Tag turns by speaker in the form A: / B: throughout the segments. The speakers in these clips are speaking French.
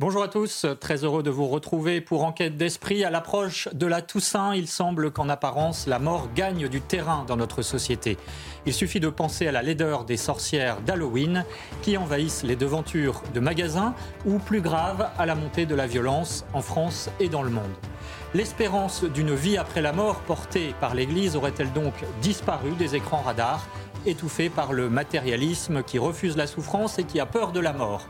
A: Bonjour à tous, très heureux de vous retrouver pour Enquête d'esprit. À l'approche de la Toussaint, il semble qu'en apparence, la mort gagne du terrain dans notre société. Il suffit de penser à la laideur des sorcières d'Halloween qui envahissent les devantures de magasins ou, plus grave, à la montée de la violence en France et dans le monde. L'espérance d'une vie après la mort portée par l'Église aurait-elle donc disparu des écrans radars étouffée par le matérialisme qui refuse la souffrance et qui a peur de la mort?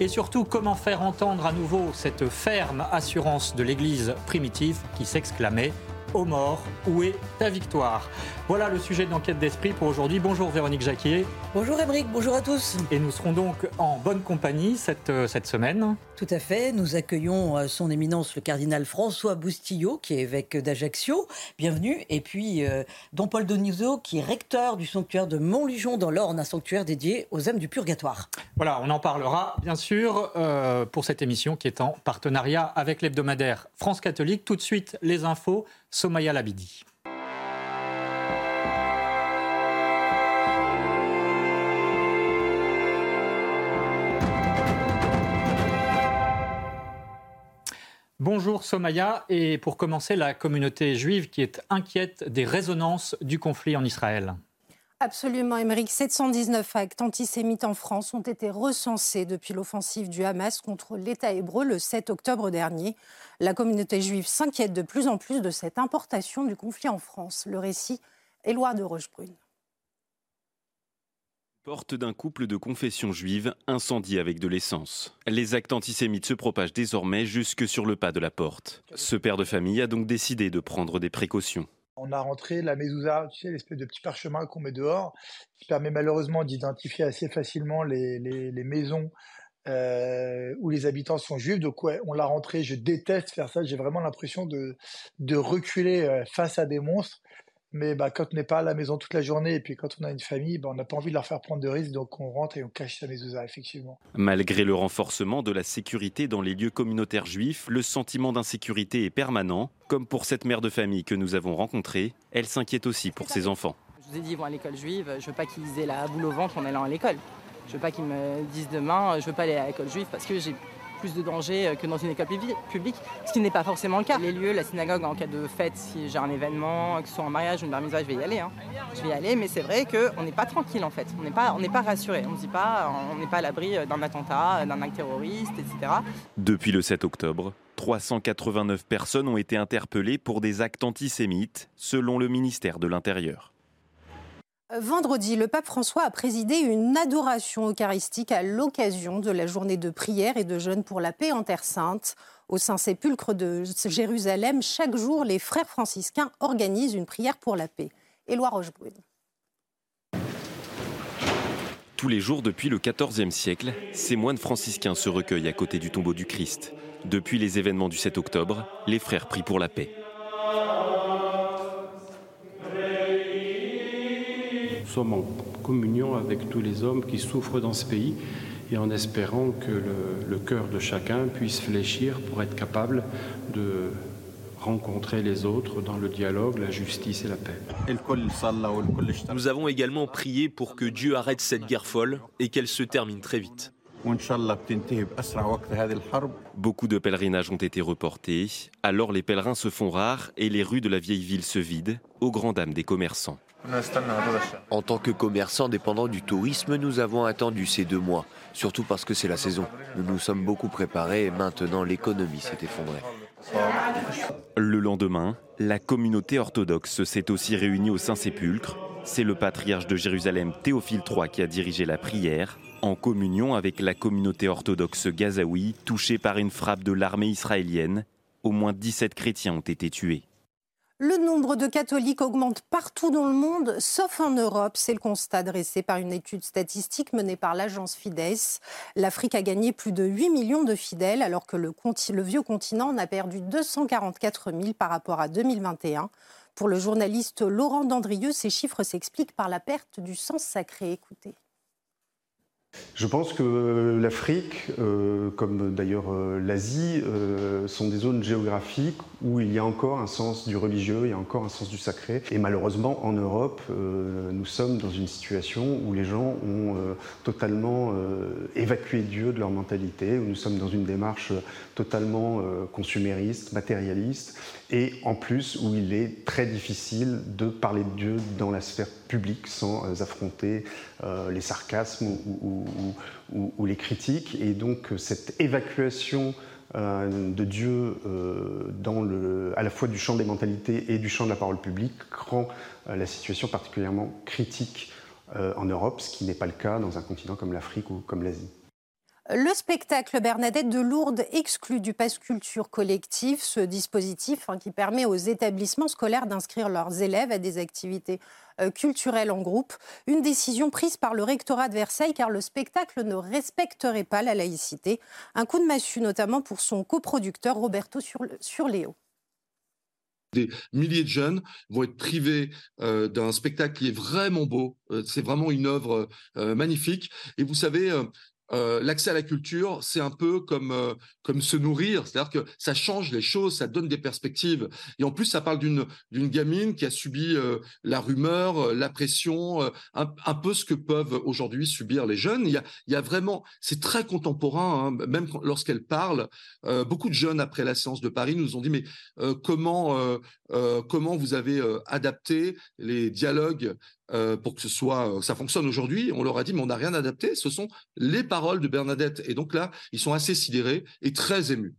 A: Et surtout, comment faire entendre à nouveau cette ferme assurance de l'Église primitive qui s'exclamait aux morts, où est ta victoire? Voilà le sujet d'enquête d'esprit pour aujourd'hui. Bonjour Véronique Jacquier.
B: Bonjour Émeric, bonjour à tous.
A: Et nous serons donc en bonne compagnie cette, euh, cette semaine.
B: Tout à fait, nous accueillons euh, son éminence le cardinal François Boustillot, qui est évêque d'Ajaccio. Bienvenue. Et puis euh, Don Paul Donizo, qui est recteur du sanctuaire de Montlujon dans l'Orne, un sanctuaire dédié aux âmes du purgatoire.
A: Voilà, on en parlera bien sûr pour cette émission qui est en partenariat avec l'hebdomadaire France catholique. Tout de suite, les infos, Somaya Labidi. Bonjour Somaya, et pour commencer, la communauté juive qui est inquiète des résonances du conflit en Israël.
C: Absolument, Émeric. 719 actes antisémites en France ont été recensés depuis l'offensive du Hamas contre l'État hébreu le 7 octobre dernier. La communauté juive s'inquiète de plus en plus de cette importation du conflit en France. Le récit, Éloi de Rochebrune.
D: Porte d'un couple de confession juive incendie avec de l'essence. Les actes antisémites se propagent désormais jusque sur le pas de la porte. Ce père de famille a donc décidé de prendre des précautions.
E: On a rentré la mezouza, tu sais, l'espèce de petit parchemin qu'on met dehors, qui permet malheureusement d'identifier assez facilement les, maisons euh, où les habitants sont juifs. Donc ouais, on l'a rentré. Je déteste faire ça. J'ai vraiment l'impression de, de reculer euh, face à des monstres. Mais bah, quand on n'est pas à la maison toute la journée et puis quand on a une famille, bah, on n'a pas envie de leur faire prendre de risques, donc on rentre et on cache sa mezouza, effectivement.
D: Malgré le renforcement de la sécurité dans les lieux communautaires juifs, le sentiment d'insécurité est permanent. Comme pour cette mère de famille que nous avons rencontrée, elle s'inquiète aussi pour ses enfants.
F: Je vous ai dit, ils vont à l'école juive, je veux pas qu'ils aient la boule au ventre en allant à l'école. Je veux pas qu'ils me disent demain, je veux pas aller à l'école juive parce que j'ai plus de danger euh, que dans une école publique, ce qui n'est pas forcément le cas. Les lieux, la synagogue, en cas de fête, si j'ai un événement, que ce soit un mariage ou une bar je vais y aller. Hein. Je vais y aller, mais c'est vrai qu'on n'est pas tranquille en fait. On n'est pas, on pas rassuré. On ne dit pas, on n'est pas à l'abri d'un attentat, d'un acte terroriste, etc.
D: Depuis le 7 octobre, 389 personnes ont été interpellées pour des actes antisémites, selon le ministère de l'Intérieur.
C: Vendredi, le pape François a présidé une adoration eucharistique à l'occasion de la journée de prière et de jeûne pour la paix en Terre Sainte. Au Saint-Sépulcre de Jérusalem, chaque jour, les frères franciscains organisent une prière pour la paix. Éloi Rochebrune.
D: Tous les jours depuis le XIVe siècle, ces moines franciscains se recueillent à côté du tombeau du Christ. Depuis les événements du 7 octobre, les frères prient pour la paix.
G: Sommes en communion avec tous les hommes qui souffrent dans ce pays et en espérant que le, cœur de chacun puisse fléchir pour être capable de rencontrer les autres dans le dialogue, la justice et la paix.
H: Nous avons également prié pour que Dieu arrête cette guerre folle et qu'elle se termine très vite.
D: Beaucoup de pèlerinages ont été reportés, alors les pèlerins se font rares et les rues de la vieille ville se vident, aux grand dames des commerçants.
I: En tant que commerçants dépendants du tourisme, nous avons attendu ces deux mois, surtout parce que c'est la saison. Nous nous sommes beaucoup préparés et maintenant l'économie s'est effondrée.
D: Le lendemain, la communauté orthodoxe s'est aussi réunie au Saint-Sépulcre. C'est le patriarche de Jérusalem Théophile III qui a dirigé la prière, en communion avec la communauté orthodoxe gazaoui touchée par une frappe de l'armée israélienne. Au moins 17 chrétiens ont été tués.
C: Le nombre de catholiques augmente partout dans le monde, sauf en Europe. C'est le constat dressé par une étude statistique menée par l'agence Fides. L'Afrique a gagné plus de 8 millions de fidèles, alors que le, vieux continent en a perdu 244 000 par rapport à 2021. Pour le journaliste Laurent Dandrieux, ces chiffres s'expliquent par la perte du sens sacré. Écoutez.
J: Je pense que l'Afrique, euh, comme d'ailleurs euh, l'Asie, euh, sont des zones géographiques où il y a encore un sens du religieux, il y a encore un sens du sacré. Et malheureusement, en Europe, nous sommes dans une situation où les gens ont totalement évacué Dieu de leur mentalité, où nous sommes dans une démarche totalement consumériste, matérialiste, et en plus où il est très difficile de parler de Dieu dans la sphère publique sans euh, affronter euh, les sarcasmes ou, les critiques. Et donc cette évacuation euh, de Dieu à la fois du champ des mentalités et du champ de la parole publique rend la situation particulièrement critique en Europe, ce qui n'est pas le cas dans un continent comme l'Afrique ou comme l'Asie.
C: Le spectacle Bernadette de Lourdes exclut du pass culture collectif ce dispositif hein, qui permet aux établissements scolaires d'inscrire leurs élèves à des activités euh, culturelles en groupe. Une décision prise par le rectorat de Versailles car le spectacle ne respecterait pas la laïcité. Un coup de massue notamment pour son coproducteur Roberto Surléo
K: des milliers de jeunes vont être privés euh, d'un spectacle qui est vraiment beau. Euh, c'est vraiment une œuvre magnifique. Et vous savez, euh, l'accès à la culture, c'est un peu comme, euh, comme se nourrir, c'est-à-dire que ça change les choses, ça donne des perspectives. Et en plus, ça parle d'une, gamine qui a subi euh, la rumeur, la pression, un, peu ce que peuvent aujourd'hui subir les jeunes. Il y a, il y a vraiment, c'est très contemporain, hein, même lorsqu'elle parle. beaucoup de jeunes, après la séance de Paris, nous ont dit, mais comment, comment vous avez adapté les dialogues euh, pour que ce soit, euh, ça fonctionne aujourd'hui. On leur a dit, mais on n'a rien adapté. Ce sont les paroles de Bernadette. Et donc là, ils sont assez sidérés et très émus.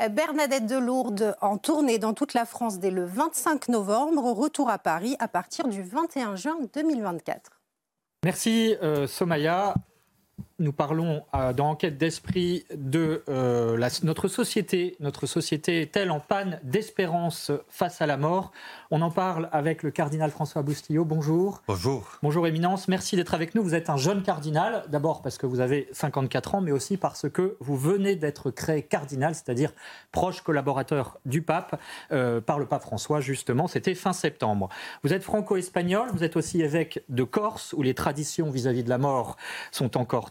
C: Euh, Bernadette de Lourdes en tournée dans toute la France dès le 25 novembre, retour à Paris à partir du 21 juin 2024.
A: Merci Somaya nous parlons euh, dans Enquête d'esprit de euh, notre société. Notre société est-elle en panne d'espérance face à la mort? On en parle avec le cardinal François Boustillot. Bonjour.
L: Bonjour.
A: Bonjour Éminence, merci d'être avec nous. Vous êtes un jeune cardinal, d'abord parce que vous avez 54 ans, mais aussi parce que vous venez d'être créé cardinal, c'est-à-dire proche collaborateur du pape, euh, par le pape François, justement. C'était fin septembre. Vous êtes franco-espagnol, vous êtes aussi évêque de Corse, où les traditions vis-à-vis -vis de la mort sont encore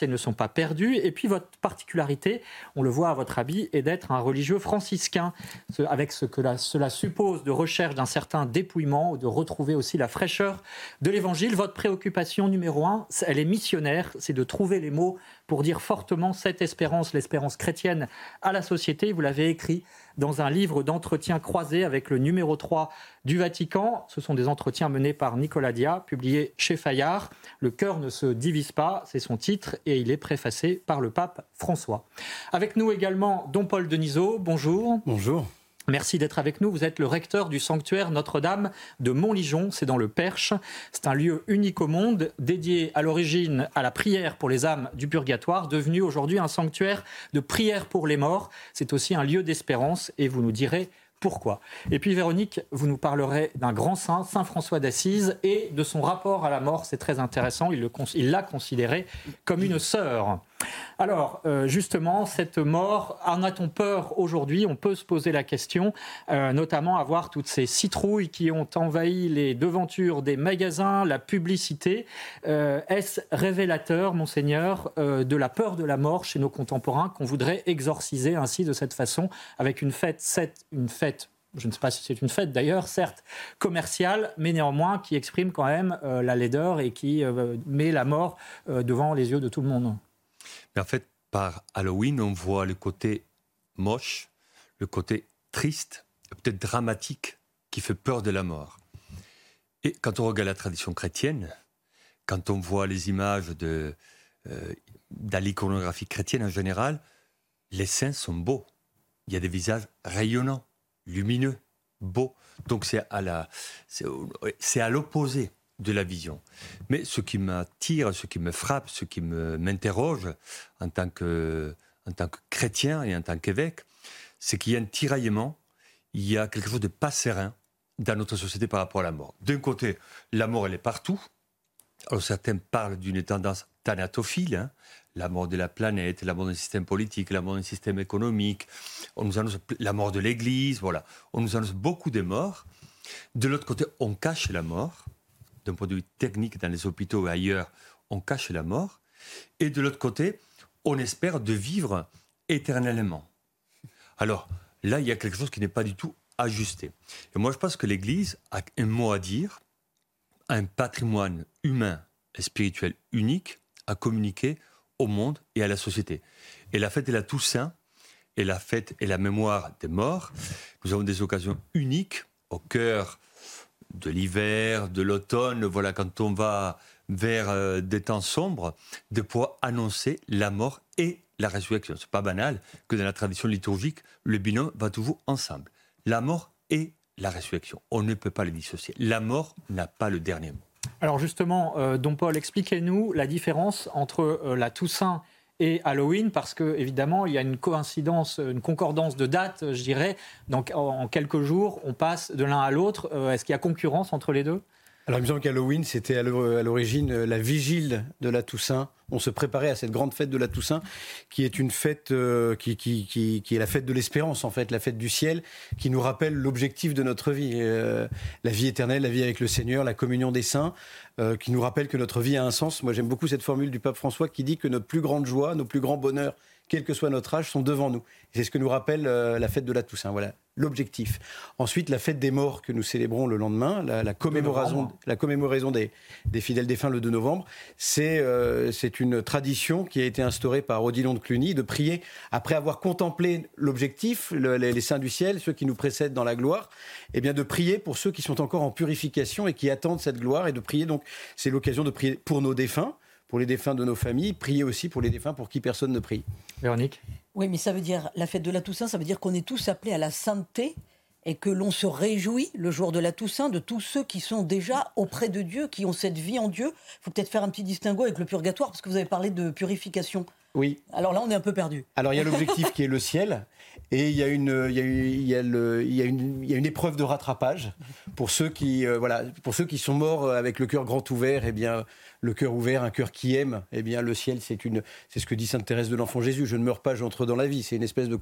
A: et ne sont pas perdues. Et puis votre particularité, on le voit à votre habit, est d'être un religieux franciscain, avec ce que cela suppose de recherche d'un certain dépouillement, de retrouver aussi la fraîcheur de l'évangile. Votre préoccupation numéro un, elle est missionnaire, c'est de trouver les mots pour dire fortement cette espérance, l'espérance chrétienne à la société. Vous l'avez écrit dans un livre d'entretien croisé avec le numéro 3 du Vatican. Ce sont des entretiens menés par Nicolas Dia, publiés chez Fayard. Le cœur ne se divise pas, c'est son titre, et il est préfacé par le pape François. Avec nous également Don Paul Denisot. Bonjour.
L: Bonjour.
A: Merci d'être avec nous. Vous êtes le recteur du sanctuaire Notre-Dame de Montligeon, c'est dans le Perche. C'est un lieu unique au monde, dédié à l'origine à la prière pour les âmes du purgatoire, devenu aujourd'hui un sanctuaire de prière pour les morts. C'est aussi un lieu d'espérance et vous nous direz pourquoi. Et puis Véronique, vous nous parlerez d'un grand saint, Saint François d'Assise, et de son rapport à la mort. C'est très intéressant. Il l'a considéré comme une sœur. Alors, euh, justement, cette mort, en a-t-on peur aujourd'hui? On peut se poser la question, euh, notamment à voir toutes ces citrouilles qui ont envahi les devantures des magasins, la publicité. Euh, est-ce révélateur, monseigneur, de la peur de la mort chez nos contemporains qu'on voudrait exorciser ainsi de cette façon, avec une fête, une fête je ne sais pas si c'est une fête d'ailleurs, certes commerciale, mais néanmoins qui exprime quand même la laideur et qui met la mort devant les yeux de tout le monde?
L: Mais en fait, par Halloween, on voit le côté moche, le côté triste, peut-être dramatique, qui fait peur de la mort. Et quand on regarde la tradition chrétienne, quand on voit les images de, euh, l'iconographie chrétienne en général, les saints sont beaux. Il y a des visages rayonnants, lumineux, beaux. Donc c'est à l'opposé de la vision. Mais ce qui m'attire, ce qui me frappe, ce qui m'interroge en, tant que, en tant que chrétien et en tant qu'évêque, c'est qu'il y a un tiraillement, il y a quelque chose de pas serein dans notre société par rapport à la mort. D'un côté, la mort, elle est partout. Alors certains parlent d'une tendance thanatophile, hein. la mort de la planète, la mort d'un système politique, la mort d'un système économique. On nous annonce la mort de l'Église, voilà. On nous annonce beaucoup de morts. De l'autre côté, on cache la mort. D'un point de vue technique, dans les hôpitaux et ailleurs, on cache la mort. Et de l'autre côté, on espère de vivre éternellement. Alors là, il y a quelque chose qui n'est pas du tout ajusté. Et moi, je pense que l'Église a un mot à dire, un patrimoine humain et spirituel unique à communiquer au monde et à la société. Et la fête de la Toussaint et la fête et la mémoire des morts, nous avons des occasions uniques au cœur de l'hiver, de l'automne, voilà, quand on va vers euh, des temps sombres, de pouvoir annoncer la mort et la résurrection. C'est pas banal que dans la tradition liturgique, le binôme va toujours ensemble. La mort et la résurrection. On ne peut pas les dissocier. La mort n'a pas le dernier mot.
A: Alors justement, euh, Don Paul, expliquez-nous la différence entre euh, la Toussaint et Halloween, parce que évidemment, il y a une coïncidence, une concordance de dates, je dirais. Donc en, quelques jours, on passe de l'un à l'autre. Euh, est-ce qu'il y a concurrence entre les deux?
M: Alors, il me semble qu'Halloween, c'était à l'origine euh, la vigile de la Toussaint. On se préparait à cette grande fête de la Toussaint, qui est une fête euh, qui, qui, qui, qui, est la fête de l'espérance, en fait, la fête du ciel, qui nous rappelle l'objectif de notre vie, euh, la vie éternelle, la vie avec le Seigneur, la communion des saints, qui nous rappelle que notre vie a un sens. Moi, j'aime beaucoup cette formule du pape François qui dit que notre plus grande joie, nos plus grands bonheurs, quel que soit notre âge, sont devant nous. C'est ce que nous rappelle la fête de la Toussaint. Voilà, l'objectif. Ensuite, la fête des morts que nous célébrons le lendemain, la, commémoration, la commémoration des, fidèles défunts le 2 novembre, euh, c'est une tradition qui a été instaurée par Odilon de Cluny de prier après avoir contemplé l'objectif, les, saints du ciel, ceux qui nous précèdent dans la gloire, et eh bien de prier pour ceux qui sont encore en purification et qui attendent cette gloire et de prier donc c'est l'occasion de prier pour nos défunts pour les défunts de nos familles, prier aussi pour les défunts pour qui personne ne prie.
A: Véronique
B: Oui, mais ça veut dire, la fête de la Toussaint, ça veut dire qu'on est tous appelés à la sainteté et que l'on se réjouit le jour de la Toussaint de tous ceux qui sont déjà auprès de Dieu, qui ont cette vie en Dieu. Il faut peut-être faire un petit distinguo avec le purgatoire, parce que vous avez parlé de purification.
M: Oui.
B: Alors là, on est un peu perdu.
M: Alors il y a l'objectif qui est le ciel, et il y a une, il y a, il y a le, il y a une, il y a une épreuve de rattrapage pour ceux qui, euh, voilà, pour ceux qui sont morts avec le cœur grand ouvert. Eh bien, le cœur ouvert, un cœur qui aime, eh bien le ciel, c'est une, c'est ce que dit sainte Thérèse de l'Enfant Jésus. Je ne meurs pas, j'entre dans la vie. C'est une espèce de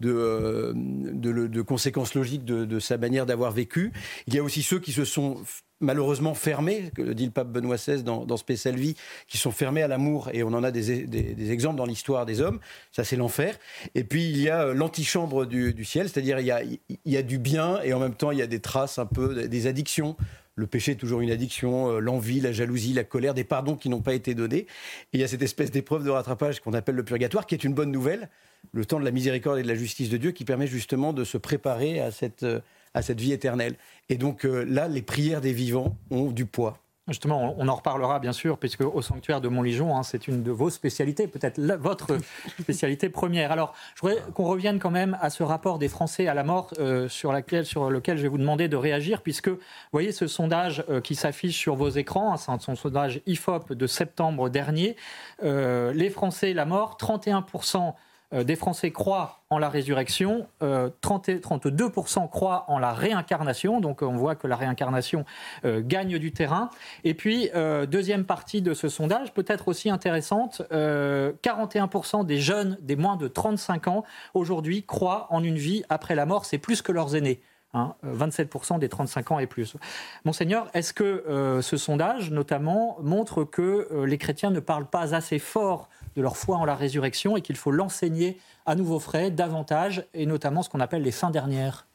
M: de, euh, de, de, conséquence logique de, sa manière d'avoir vécu. Il y a aussi ceux qui se sont malheureusement fermés, que dit le pape Benoît XVI dans, dans Spécial Vie, qui sont fermés à l'amour, et on en a des, des, exemples dans l'histoire des hommes, ça c'est l'enfer. Et puis il y a euh, l'antichambre du, du, ciel, c'est-à-dire il il y a du bien, et en même temps il y a des traces un peu, des addictions, le péché est toujours une addiction, euh, l'envie, la jalousie, la colère, des pardons qui n'ont pas été donnés. Et il y a cette espèce d'épreuve de rattrapage qu'on appelle le purgatoire, qui est une bonne nouvelle, le temps de la miséricorde et de la justice de Dieu, qui permet justement de se préparer à cette, euh, à cette vie éternelle. Et donc euh, là, les prières des vivants ont du poids.
A: Justement, on en reparlera bien sûr, puisque au sanctuaire de Montligeon, hein, c'est une de vos spécialités, peut-être votre spécialité première. Alors, je voudrais qu'on revienne quand même à ce rapport des Français à la mort euh, sur, laquelle, sur lequel je vais vous demander de réagir, puisque vous voyez ce sondage euh, qui s'affiche sur vos écrans, hein, c'est un sondage IFOP de septembre dernier. Euh, les Français, la mort, 31% euh, des Français croient en la résurrection, 32% euh, croient en la réincarnation, donc on voit que la réincarnation euh, gagne du terrain. Et puis, deuxième partie de ce sondage, peut-être aussi intéressante, 41% des jeunes des moins de 35 ans aujourd'hui croient en une vie après la mort, c'est plus que leurs aînés. 27% hein, des 35 ans et plus. Monseigneur, est-ce que ce sondage, notamment, montre que les chrétiens ne parlent pas assez fort de leur foi en la résurrection et qu'il faut l'enseigner à nouveau frais davantage, et notamment ce qu'on appelle les fins dernières.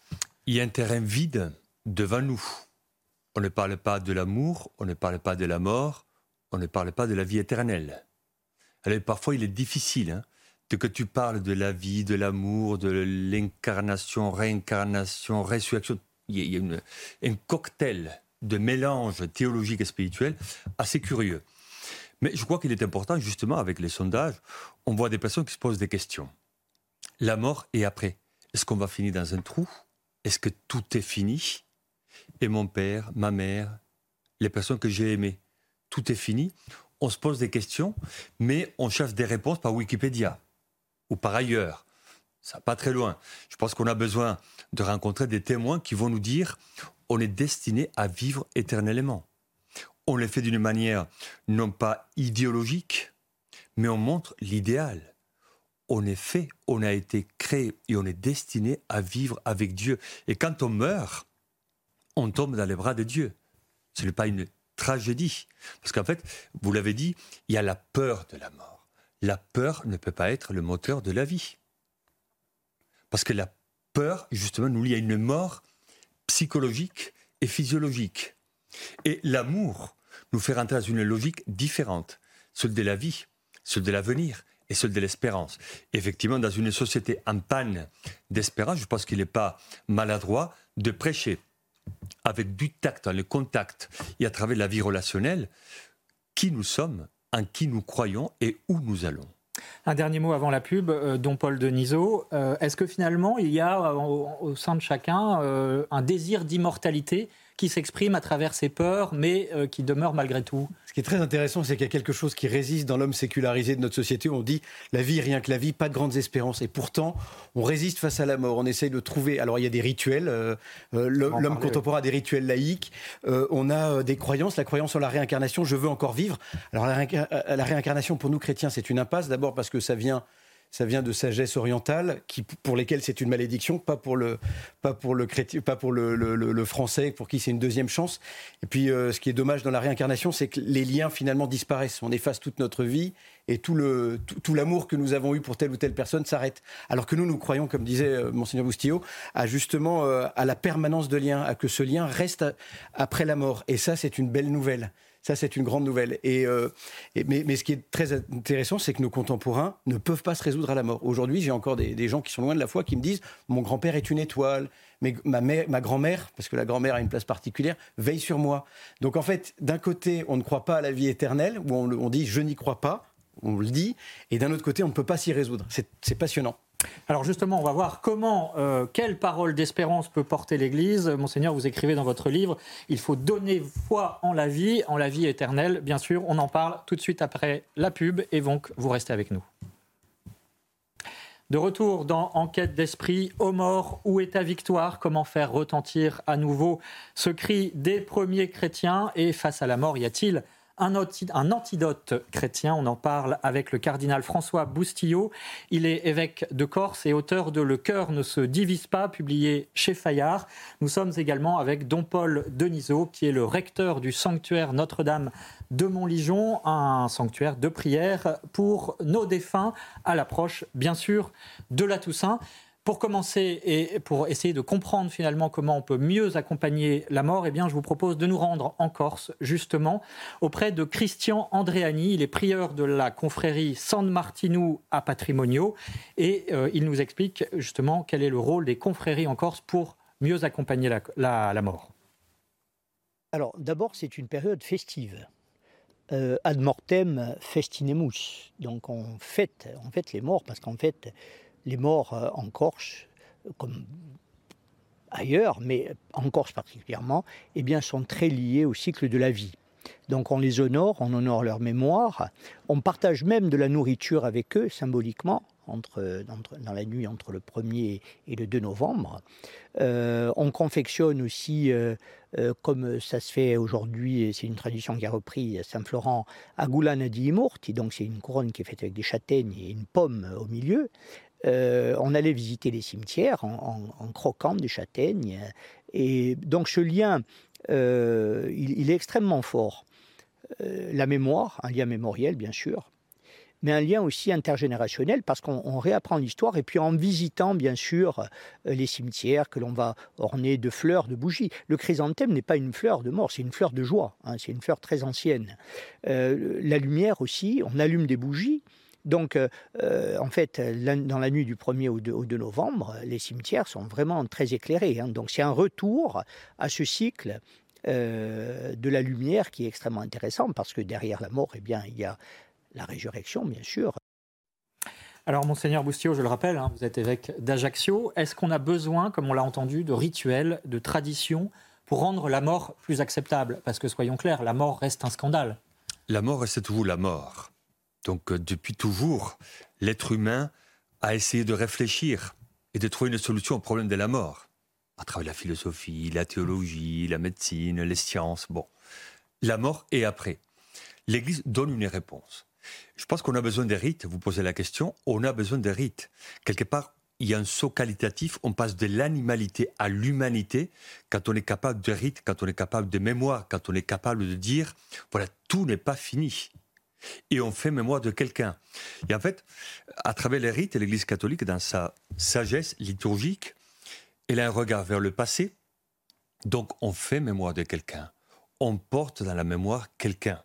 L: Il y a un terrain vide devant nous. On ne parle pas de l'amour, on ne parle pas de la mort, on ne parle pas de la vie éternelle. Alors parfois il est difficile hein, de que tu parles de la vie, de l'amour, de l'incarnation, réincarnation, résurrection. Il y a un cocktail de mélange théologique et spirituel assez curieux. Mais je crois qu'il est important, justement, avec les sondages, on voit des personnes qui se posent des questions. La mort et après Est-ce qu'on va finir dans un trou? Est-ce que tout est fini? Et mon père, ma mère, les personnes que j'ai aimées, tout est fini? On se pose des questions, mais on cherche des réponses par Wikipédia ou par ailleurs. Ça pas très loin. Je pense qu'on a besoin de rencontrer des témoins qui vont nous dire on est destiné à vivre éternellement. On le fait d'une manière non pas idéologique, mais on montre l'idéal. On est fait, on a été créé et on est destiné à vivre avec Dieu. Et quand on meurt, on tombe dans les bras de Dieu. Ce n'est pas une tragédie. Parce qu'en fait, vous l'avez dit, il y a la peur de la mort. La peur ne peut pas être le moteur de la vie. Parce que la peur, justement, nous lie à une mort psychologique et physiologique. Et l'amour nous fait rentrer dans une logique différente, celle de la vie, celle de l'avenir et celle de l'espérance. Effectivement, dans une société en panne d'espérance, je pense qu'il n'est pas maladroit de prêcher avec du tact, le contact et à travers la vie relationnelle, qui nous sommes, en qui nous croyons et où nous allons.
A: Un dernier mot avant la pub, euh, dont Paul Denisot. Euh, est-ce que finalement, il y a euh, au, sein de chacun un désir d'immortalité qui s'exprime à travers ses peurs, mais euh, qui demeure malgré tout.
M: Ce qui est très intéressant, c'est qu'il y a quelque chose qui résiste dans l'homme sécularisé de notre société on dit la vie, rien que la vie, pas de grandes espérances. Et pourtant, on résiste face à la mort. On essaye de trouver. Alors, il y a des rituels. Euh, euh, l'homme contemporain a des rituels laïques. on a des croyances. La croyance en la réincarnation. Je veux encore vivre. Alors, la réincarnation, pour nous chrétiens, c'est une impasse. D'abord parce que ça vient ça vient de sagesse orientale, qui, pour lesquelles c'est une malédiction, pas pour le, pas pour le, pas pour le, français, pour qui c'est une deuxième chance. Et puis, euh, ce qui est dommage dans la réincarnation, c'est que les liens finalement disparaissent. On efface toute notre vie et tout, tout, l'amour que nous avons eu pour telle ou telle personne s'arrête. Alors que nous, nous croyons, comme disait euh, Monseigneur Boustillot, à justement euh, à la permanence de lien, à que ce lien reste après la mort. Et ça, c'est une belle nouvelle. Ça, c'est une grande nouvelle. Euh, et, mais, ce qui est très intéressant, c'est que nos contemporains ne peuvent pas se résoudre à la mort. Aujourd'hui, j'ai encore des, gens qui sont loin de la foi qui me disent Mon grand-père est une étoile, mais ma, grand-mère, parce que la grand-mère a une place particulière, veille sur moi. Donc en fait, d'un côté, on ne croit pas à la vie éternelle, où on dit Je n'y crois pas, on le dit, et d'un autre côté, on ne peut pas s'y résoudre. C'est passionnant.
A: Alors justement, on va voir comment, euh, quelle parole d'espérance peut porter l'Église. Monseigneur, vous écrivez dans votre livre, il faut donner foi en la vie, en la vie éternelle. Bien sûr, on en parle tout de suite après la pub, et donc vous restez avec nous. De retour dans Enquête d'esprit, aux morts, où est ta victoire? Comment faire retentir à nouveau ce cri des premiers chrétiens? Et face à la mort, y a-t-il un, antidote chrétien. On en parle avec le cardinal François Boustillot. Il est évêque de Corse et auteur de Le cœur ne se divise pas, publié chez Fayard. Nous sommes également avec Don Paul Denisot, qui est le recteur du sanctuaire Notre-Dame de Montligeon, un sanctuaire de prière pour nos défunts à l'approche, bien sûr, de la Toussaint. Pour commencer et pour essayer de comprendre finalement comment on peut mieux accompagner la mort, eh bien, je vous propose de nous rendre en Corse, justement, auprès de Christian Andréani. Il est prieur de la confrérie San Martino à Patrimonio et euh, il nous explique justement quel est le rôle des confréries en Corse pour mieux accompagner la, mort.
N: Alors, d'abord, c'est une période festive. Euh, ad mortem festinemus. Donc, on fête, on fête les morts parce qu'en fait, les morts euh, en Corse, comme ailleurs, mais en Corse particulièrement, eh bien, sont très liés au cycle de la vie. Donc on les honore, on honore leur mémoire, on partage même de la nourriture avec eux symboliquement entre, dans la nuit entre le 1er et le 2 novembre. Euh, on confectionne aussi, euh, comme ça se fait aujourd'hui, c'est une tradition qui a repris à Saint-Florent, Agulana di Imorti, donc c'est une couronne qui est faite avec des châtaignes et une pomme au milieu. Euh, on allait visiter les cimetières en, croquant des châtaignes. Et donc ce lien, euh, il, est extrêmement fort. Euh, la mémoire, un lien mémoriel bien sûr, mais un lien aussi intergénérationnel parce qu'on réapprend l'histoire et puis en visitant bien sûr les cimetières que l'on va orner de fleurs, de bougies. Le chrysanthème n'est pas une fleur de mort, c'est une fleur de joie, hein, c'est une fleur très ancienne. la lumière aussi, on allume des bougies donc, euh, euh, en fait, dans la nuit du 1er au 2, novembre, les cimetières sont vraiment très éclairés. Hein. Donc, c'est un retour à ce cycle euh, de la lumière qui est extrêmement intéressant parce que derrière la mort, eh bien, il y a la résurrection, bien sûr.
A: Alors, Monseigneur Boustillot, je le rappelle, hein, vous êtes évêque d'Ajaccio. Est-ce qu'on a besoin, comme on l'a entendu, de rituels, de traditions pour rendre la mort plus acceptable? Parce que, soyons clairs, la mort reste un scandale.
L: La mort reste toujours la mort. Donc euh, depuis toujours, l'être humain a essayé de réfléchir et de trouver une solution au problème de la mort. à travers la philosophie, la théologie, la médecine, les sciences. Bon, la mort est après. L'Église donne une réponse. Je pense qu'on a besoin des rites. Vous posez la question, on a besoin des rites. Quelque part, il y a un saut qualitatif. On passe de l'animalité à l'humanité quand on est capable de rites, quand on est capable de mémoire, quand on est capable de dire voilà, tout n'est pas fini. Et on fait mémoire de quelqu'un. Et en fait, à travers les rites, l'Église catholique, dans sa sagesse liturgique, elle a un regard vers le passé. Donc, on fait mémoire de quelqu'un. On porte dans la mémoire quelqu'un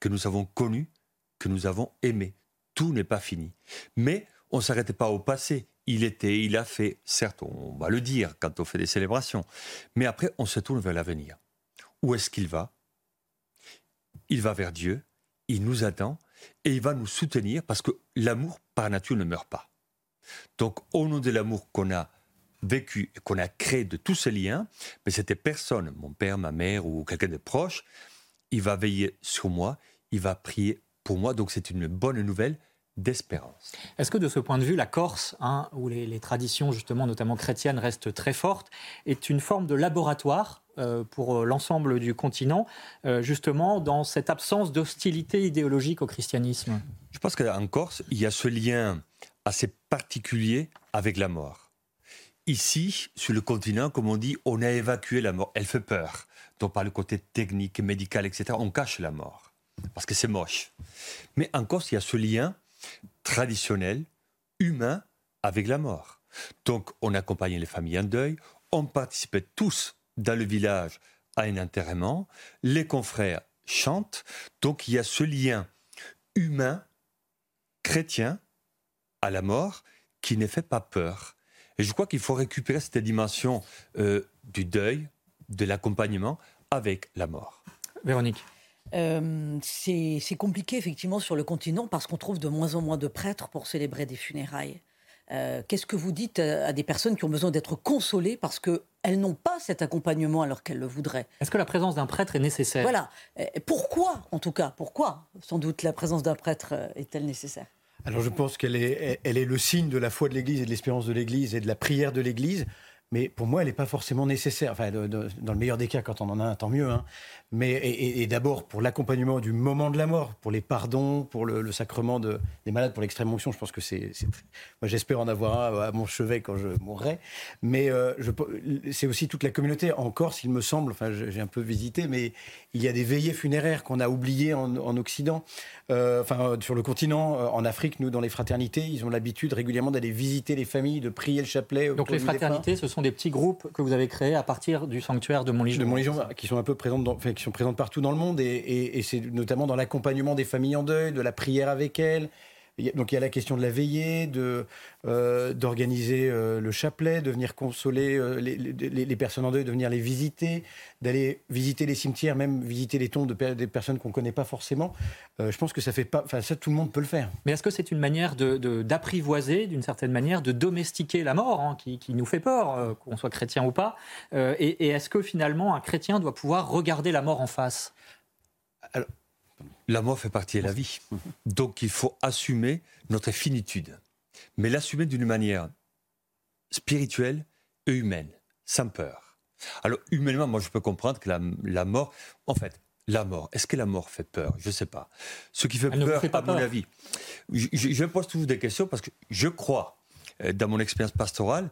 L: que nous avons connu, que nous avons aimé. Tout n'est pas fini. Mais on ne s'arrête pas au passé. Il était, il a fait, certes, on va le dire quand on fait des célébrations, mais après, on se tourne vers l'avenir. Où est-ce qu'il va? Il va vers Dieu, il nous attend et il va nous soutenir parce que l'amour, par nature, ne meurt pas. Donc, au nom de l'amour qu'on a vécu, qu'on a créé de tous ces liens, mais c'était personne, mon père, ma mère ou quelqu'un de proche, il va veiller sur moi, il va prier pour moi. Donc, c'est une bonne nouvelle d'espérance.
A: Est-ce que de ce point de vue, la Corse, hein, où les, traditions justement, notamment chrétiennes, restent très fortes, est une forme de laboratoire euh, pour euh, l'ensemble du continent, euh, justement dans cette absence d'hostilité idéologique au christianisme?
L: Je pense qu'en Corse, il y a ce lien assez particulier avec la mort. Ici, sur le continent, comme on dit, on a évacué la mort. Elle fait peur. Donc par le côté technique, médical, etc., on cache la mort. Parce que c'est moche. Mais en Corse, il y a ce lien traditionnel, humain, avec la mort. Donc, on accompagnait les familles en deuil, on participait tous dans le village à un enterrement, les confrères chantent, donc il y a ce lien humain, chrétien, à la mort, qui ne fait pas peur. Et je crois qu'il faut récupérer cette dimension euh, du deuil, de l'accompagnement avec la mort.
A: Véronique
B: euh, c'est compliqué effectivement sur le continent parce qu'on trouve de moins en moins de prêtres pour célébrer des funérailles. Euh, qu'est-ce que vous dites à, des personnes qui ont besoin d'être consolées parce qu'elles n'ont pas cet accompagnement alors qu'elles le voudraient?
A: Est-ce que la présence d'un prêtre est nécessaire?
B: Voilà. Euh, pourquoi, en tout cas, pourquoi, sans doute, la présence d'un prêtre est-elle nécessaire?
M: Alors je pense qu'elle est, elle est le signe de la foi de l'Église et de l'espérance de l'Église et de la prière de l'Église mais pour moi, elle n'est pas forcément nécessaire. Enfin, dans le meilleur des cas, quand on en a un, tant mieux. Hein. Mais et, d'abord pour l'accompagnement du moment de la mort, pour les pardons, pour le, sacrement de, des malades, pour l'extrême onction. Je pense que c'est, moi, j'espère en avoir un à mon chevet quand je mourrai. Mais euh, c'est aussi toute la communauté en Corse, il me semble. Enfin, j'ai un peu visité, mais il y a des veillées funéraires qu'on a oubliées en, Occident, euh, enfin sur le continent, euh, en Afrique. Nous, dans les fraternités, ils ont l'habitude régulièrement d'aller visiter les familles, de prier le chapelet.
A: Donc les fraternités, ce sont des petits groupes que vous avez créés à partir du sanctuaire de Montlégion.
M: De qui sont un peu présentes, qui sont présentes partout dans le monde, et c'est notamment dans l'accompagnement des familles en deuil, de la prière avec elles, donc il y a la question de la veillée, de euh, d'organiser euh, le chapelet, de venir consoler euh, les, personnes en deuil, de venir les visiter, d'aller visiter les cimetières, même visiter les tombes de, des personnes qu'on ne connaît pas forcément. je pense que ça fait pas, enfin ça tout le monde peut le faire.
A: Mais est-ce que c'est une manière d'apprivoiser, d'une certaine manière, de domestiquer la mort, hein, qui, nous fait peur, qu'on soit chrétien ou pas Et, et est-ce que finalement un chrétien doit pouvoir regarder la mort en face?
L: Alors, la mort fait partie de la vie. Donc il faut assumer notre finitude. Mais l'assumer d'une manière spirituelle et humaine, sans peur. Alors humainement, moi je peux comprendre que la, mort, en fait, la mort, est-ce que la mort fait peur? Je ne sais pas. Ce qui fait peur, à mon avis, je, je, pose toujours des questions parce que je crois, euh, dans mon expérience pastorale,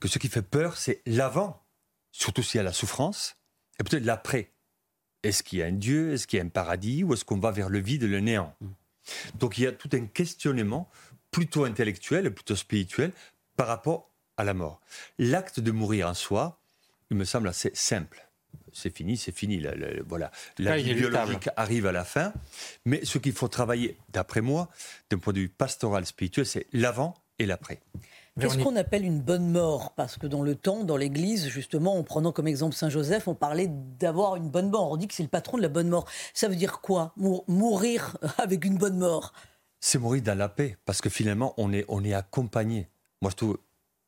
L: que ce qui fait peur, c'est l'avant, surtout s'il y a la souffrance, et peut-être l'après. Est-ce qu'il y a un Dieu Est-ce qu'il y a un paradis Ou est-ce qu'on va vers le vide et le néant mm. Donc il y a tout un questionnement plutôt intellectuel et plutôt spirituel par rapport à la mort. L'acte de mourir en soi, il me semble assez simple. C'est fini, c'est fini. voilà, la vie biologique arrive à la fin. Mais ce qu'il faut travailler, d'après moi, d'un point de vue pastoral spirituel, c'est l'avant et l'après.
B: Qu'est-ce qu'on appelle une bonne mort? Parce que dans le temps, dans l'Église, justement, en prenant comme exemple Saint Joseph, on parlait d'avoir une bonne mort. On dit que c'est le patron de la bonne mort. Ça veut dire quoi? Mourir avec une bonne mort?
L: C'est mourir dans la paix, parce que finalement, on est, on est accompagné. Moi, je trouve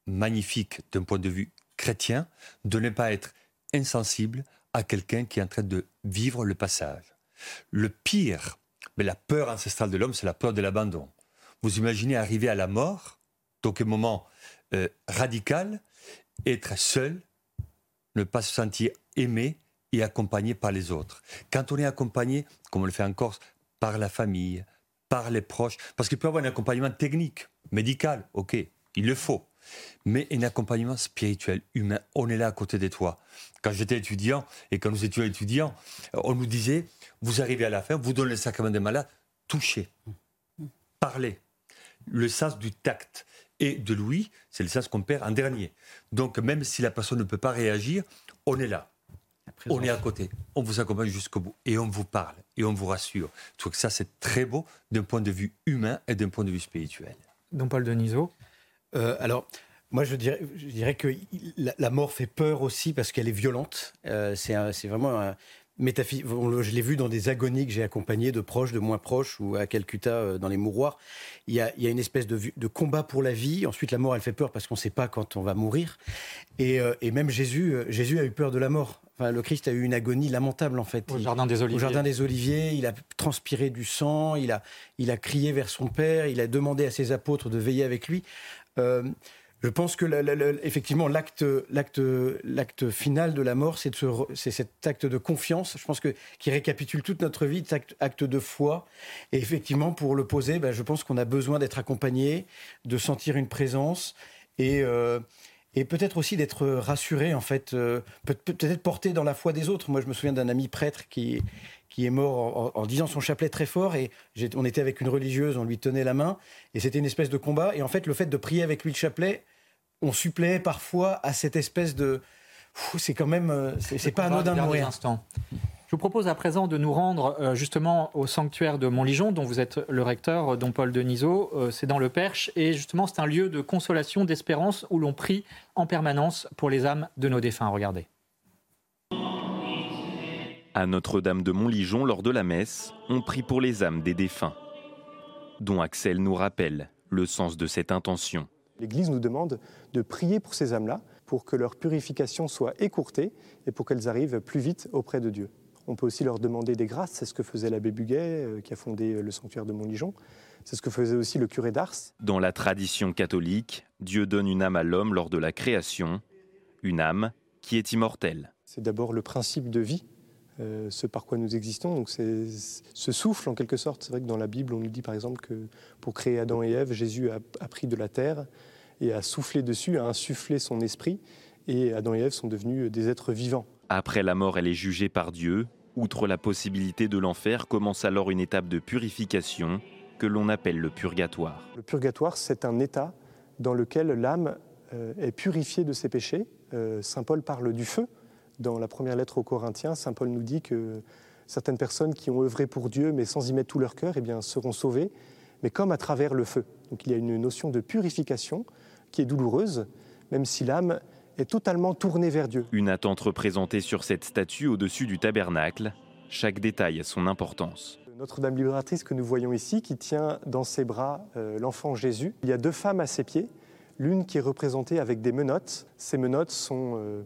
L: magnifique d'un point de vue chrétien de ne pas être insensible à quelqu'un qui est en train de vivre le passage. Le pire, mais la peur ancestrale de l'homme, c'est la peur de l'abandon. Vous imaginez arriver à la mort donc un moment euh, radical, être seul, ne pas se sentir aimé et accompagné par les autres. Quand on est accompagné, comme on le fait en Corse, par la famille, par les proches, parce qu'il peut y avoir un accompagnement technique, médical, ok, il le faut, mais un accompagnement spirituel, humain, on est là à côté de toi. Quand j'étais étudiant et quand nous étions étudiants, on nous disait, vous arrivez à la fin, vous donnez le sacrement des malades, touchez, parlez. Le sens du tact et de l'ouïe, c'est le sens qu'on perd en dernier. Donc même si la personne ne peut pas réagir, on est là. On est à côté, on vous accompagne jusqu'au bout et on vous parle et on vous rassure. Je trouve que ça, c'est très beau d'un point de vue humain et d'un point de vue spirituel.
A: Don Paul Deniso
M: euh, Alors, moi, je dirais, je dirais que la, mort fait peur aussi parce qu'elle est violente. Euh, c'est vraiment un, je l'ai vu dans des agonies que j'ai accompagnées de proches, de moins proches, ou à Calcutta, euh, dans les mouroirs. Il y a, une espèce de, combat pour la vie. Ensuite, la mort, elle fait peur parce qu'on ne sait pas quand on va mourir. Et, euh, même Jésus, euh, Jésus a eu peur de la mort. Enfin, le Christ a eu une agonie lamentable, en fait.
A: Au Jardin des Oliviers.
M: Au Jardin des Oliviers, il a transpiré du sang, il a, il a crié vers son Père, il a demandé à ses apôtres de veiller avec lui. Je pense que effectivement l'acte final de la mort, c'est cet acte de confiance. Je pense que qui récapitule toute notre vie, cet acte, de foi. Et effectivement, pour le poser, ben, je pense qu'on a besoin d'être accompagné, de sentir une présence et euh, peut-être aussi d'être rassuré en fait, euh, peut-être porté dans la foi des autres. Moi, je me souviens d'un ami prêtre qui qui est mort en, disant son chapelet très fort et on était avec une religieuse, on lui tenait la main et c'était une espèce de combat et en fait le fait de prier avec lui le chapelet, on suppléait parfois à cette espèce de c'est quand même euh, c'est pas anodin de mourir.
A: Je vous propose à présent de nous rendre euh, justement au sanctuaire de Montligeon, dont vous êtes le recteur, euh, dont Paul Denisot. c'est dans le Perche. Et justement, c'est un lieu de consolation, d'espérance, où l'on prie en permanence pour les âmes de nos défunts. Regardez.
D: À Notre-Dame de Montligeon, lors de la messe, on prie pour les âmes des défunts, dont Axel nous rappelle le sens de cette intention.
O: L'Église nous demande de prier pour ces âmes-là, pour que leur purification soit écourtée et pour qu'elles arrivent plus vite auprès de Dieu. On peut aussi leur demander des grâces, c'est ce que faisait l'abbé Buguet, euh, qui a fondé le sanctuaire de Montligeon. C'est ce que faisait aussi le curé d'Ars.
D: Dans la tradition catholique, Dieu donne une âme à l'homme lors de la création, une âme qui est immortelle.
O: C'est d'abord le principe de vie euh, ce par quoi nous existons. Donc c'est ce souffle en quelque sorte. C'est vrai que dans la Bible, on nous dit par exemple que pour créer Adam et Ève, Jésus a, pris de la terre et a soufflé dessus, a insufflé son esprit, et Adam et Ève sont devenus des êtres vivants.
D: Après la mort, elle est jugée par Dieu. Outre la possibilité de l'enfer, commence alors une étape de purification que l'on appelle le purgatoire.
O: Le purgatoire, c'est un état dans lequel l'âme euh, est purifiée de ses péchés. Euh, Saint Paul parle du feu dans la première lettre aux Corinthiens, Saint Paul nous dit que certaines personnes qui ont œuvré pour Dieu, mais sans y mettre tout leur cœur, eh bien, seront sauvées, mais comme à travers le feu. Donc il y a une notion de purification qui est douloureuse, même si l'âme est totalement tournée vers Dieu.
D: Une attente représentée sur cette statue au-dessus du tabernacle. Chaque détail a son importance.
O: Notre-Dame libératrice que nous voyons ici, qui tient dans ses bras euh, l'enfant Jésus. Il y a deux femmes à ses pieds, l'une qui est représentée avec des menottes. Ces menottes sont euh,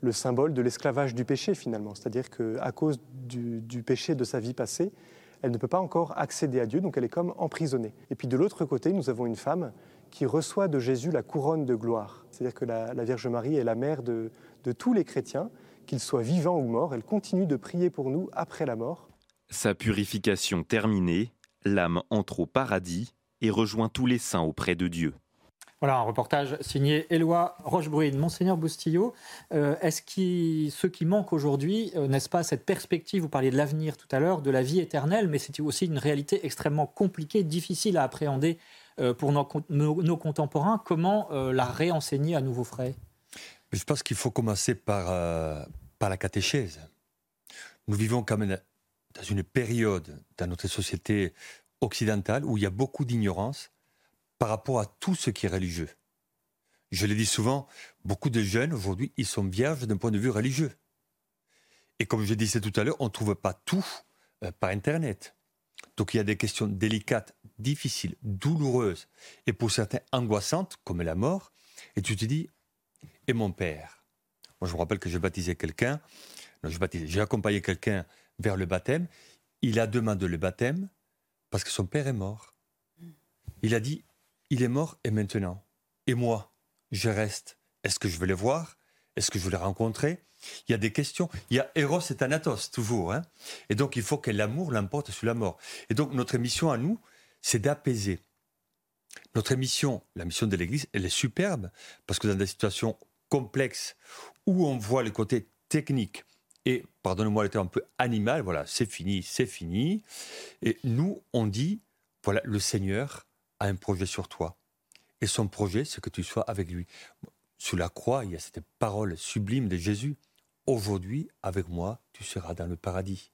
O: le symbole de l'esclavage du péché finalement. C'est-à-dire qu'à cause du, péché de sa vie passée, elle ne peut pas encore accéder à Dieu, donc elle est comme emprisonnée. Et puis de l'autre côté, nous avons une femme qui reçoit de Jésus la couronne de gloire. C'est-à-dire que la, Vierge Marie est la mère de, de tous les chrétiens, qu'ils soient vivants ou morts. Elle continue de prier pour nous après la mort.
D: Sa purification terminée, l'âme entre au paradis et rejoint tous les saints auprès de Dieu.
A: Voilà un reportage signé Éloi Rochebrune. Monseigneur Boustillot, euh, est-ce que ce qui manque aujourd'hui, euh, n'est-ce pas cette perspective, vous parliez de l'avenir tout à l'heure, de la vie éternelle, mais c'est aussi une réalité extrêmement compliquée, difficile à appréhender euh, pour nos, contemporains. Comment la réenseigner à nouveau frais?
L: Je pense qu'il faut commencer par, par la catéchèse. Nous vivons quand même dans une période dans notre société occidentale où il y a beaucoup d'ignorance par rapport à tout ce qui est religieux. Je le dis souvent, beaucoup de jeunes aujourd'hui, ils sont vierges d'un point de vue religieux. Et comme je disais tout à l'heure, on ne trouve pas tout euh, par Internet. Donc il y a des questions délicates, difficiles, douloureuses, et pour certains angoissantes, comme la mort. Et tu te dis, et mon père? Moi je me rappelle que j'ai baptisé quelqu'un, j'ai accompagné quelqu'un vers le baptême, il a demandé le baptême parce que son père est mort. Il a dit, il est mort et maintenant? Et moi, je reste. Est-ce que je veux les voir? Est-ce que je veux les rencontrer? Il y a des questions. Il y a Eros et Thanatos, toujours. Hein. et donc, il faut que l'amour l'emporte sur la mort. Et donc, notre mission à nous, c'est d'apaiser. Notre mission, la mission de l'Église, elle est superbe, parce que dans des situations complexes où on voit le côté technique et, pardonnez-moi le terme un peu animal, voilà, c'est fini, c'est fini. Et nous, on dit, voilà, le Seigneur a un projet sur toi. Et son projet, c'est que tu sois avec lui. Sous la croix, il y a cette parole sublime de Jésus. Aujourd'hui, avec moi, tu seras dans le paradis.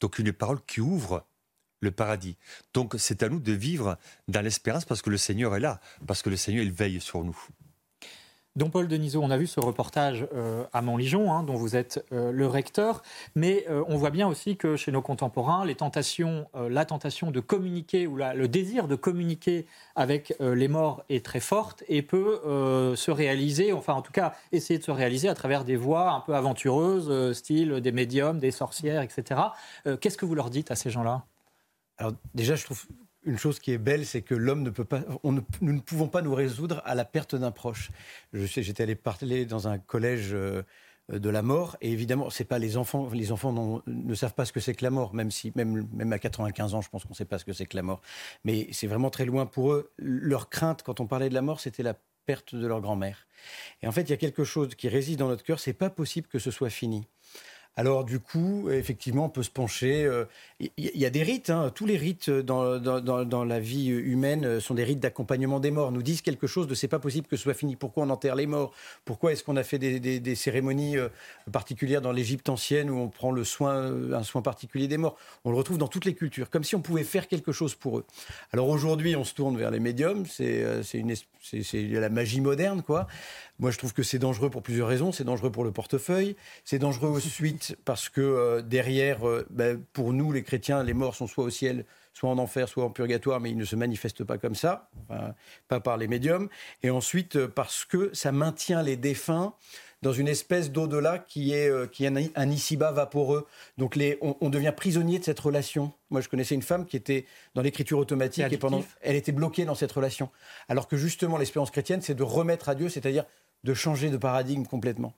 L: Donc une parole qui ouvre le paradis. Donc c'est à nous de vivre dans l'espérance parce que le Seigneur est là, parce que le Seigneur, il veille sur nous.
A: Don Paul Denisot, on a vu ce reportage euh, à Montligeon, hein, dont vous êtes euh, le recteur, mais euh, on voit bien aussi que chez nos contemporains, les tentations, la tentation de communiquer ou le désir de communiquer avec les morts est très forte et peut se réaliser, enfin en tout cas essayer de se réaliser à travers des voies un peu aventureuses, style des médiums, des sorcières, etc. Qu'est-ce que vous leur dites à ces gens-là?
M: Alors déjà, je trouve une chose qui est belle, c'est que l'homme ne peut pas, nous ne pouvons pas nous résoudre à la perte d'un proche. Je sais, j'étais allé parler dans un collège euh, de la mort, et évidemment, c'est pas les enfants, les enfants ne savent pas ce que c'est que la mort, même si, même, même à 95 ans, je pense qu'on ne sait pas ce que c'est que la mort. Mais c'est vraiment très loin pour eux. Leur crainte, quand on parlait de la mort, c'était la perte de leur grand-mère. Et en fait, il y a quelque chose qui réside dans notre cœur. C'est pas possible que ce soit fini. Alors du coup, effectivement, on peut se pencher. Il euh, y, a des rites, hein. tous les rites dans, dans, la vie humaine sont des rites d'accompagnement des morts. Nous disent quelque chose de c'est pas possible que ce soit fini. Pourquoi on enterre les morts? Pourquoi est-ce qu'on a fait des, cérémonies euh, particulières dans l'Égypte ancienne où on prend le soin, euh, un soin particulier des morts? On le retrouve dans toutes les cultures, comme si on pouvait faire quelque chose pour eux. Alors aujourd'hui, on se tourne vers les médiums. C'est la magie moderne, quoi. Moi, je trouve que c'est dangereux pour plusieurs raisons. C'est dangereux pour le portefeuille. C'est dangereux ensuite parce que euh, derrière, euh, ben, pour nous, les chrétiens, les morts sont soit au ciel, soit en enfer, soit en purgatoire, mais ils ne se manifestent pas comme ça, pas par les médiums. Et ensuite, euh, parce que ça maintient les défunts dans une espèce d'au-delà qui est, qui est un, ici-bas vaporeux. Donc les, on, devient prisonnier de cette relation. Moi, je connaissais une femme qui était dans l'écriture automatique et pendant, elle était bloquée dans cette relation. Alors que justement, l'espérance chrétienne, c'est de remettre à Dieu, c'est-à-dire de changer de paradigme complètement.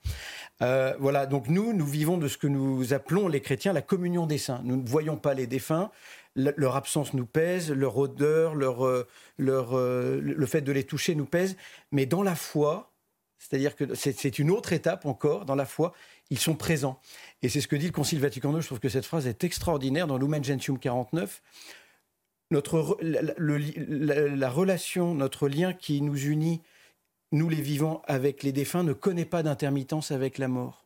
M: Euh, voilà, donc nous, nous vivons de ce que nous appelons les chrétiens la communion des saints. Nous ne voyons pas les défunts, leur absence nous pèse, leur odeur, leur, euh, euh, le fait de les toucher nous pèse, mais dans la foi, c'est-à-dire que c'est une autre étape encore, dans la foi, ils sont présents. Et c'est ce que dit le Concile Vatican II, je trouve que cette phrase est extraordinaire dans Lumen Gentium 49. Notre, la relation, notre lien qui nous unit nous les vivants avec les défunts, ne connaît pas d'intermittence avec la mort.